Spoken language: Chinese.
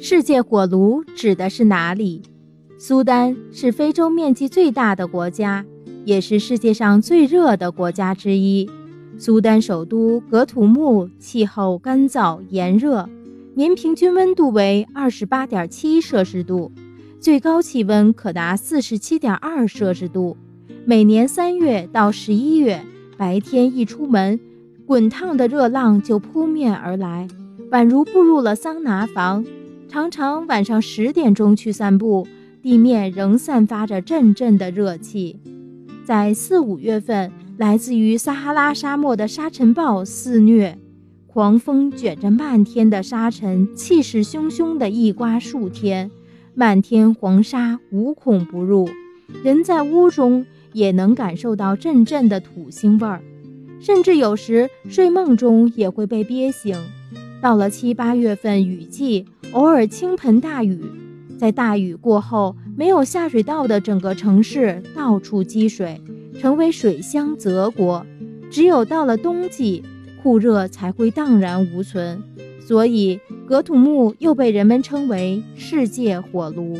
世界火炉指的是哪里？苏丹是非洲面积最大的国家，也是世界上最热的国家之一。苏丹首都格土木气候干燥炎热，年平均温度为二十八点七摄氏度，最高气温可达四十七点二摄氏度。每年三月到十一月，白天一出门，滚烫的热浪就扑面而来，宛如步入了桑拿房。常常晚上十点钟去散步，地面仍散发着阵阵的热气。在四五月份，来自于撒哈拉沙漠的沙尘暴肆虐，狂风卷着漫天的沙尘，气势汹汹地一刮数天，漫天黄沙无孔不入，人在屋中。也能感受到阵阵的土腥味儿，甚至有时睡梦中也会被憋醒。到了七八月份雨季，偶尔倾盆大雨，在大雨过后，没有下水道的整个城市到处积水，成为水乡泽国。只有到了冬季，酷热才会荡然无存。所以，格土木又被人们称为“世界火炉”。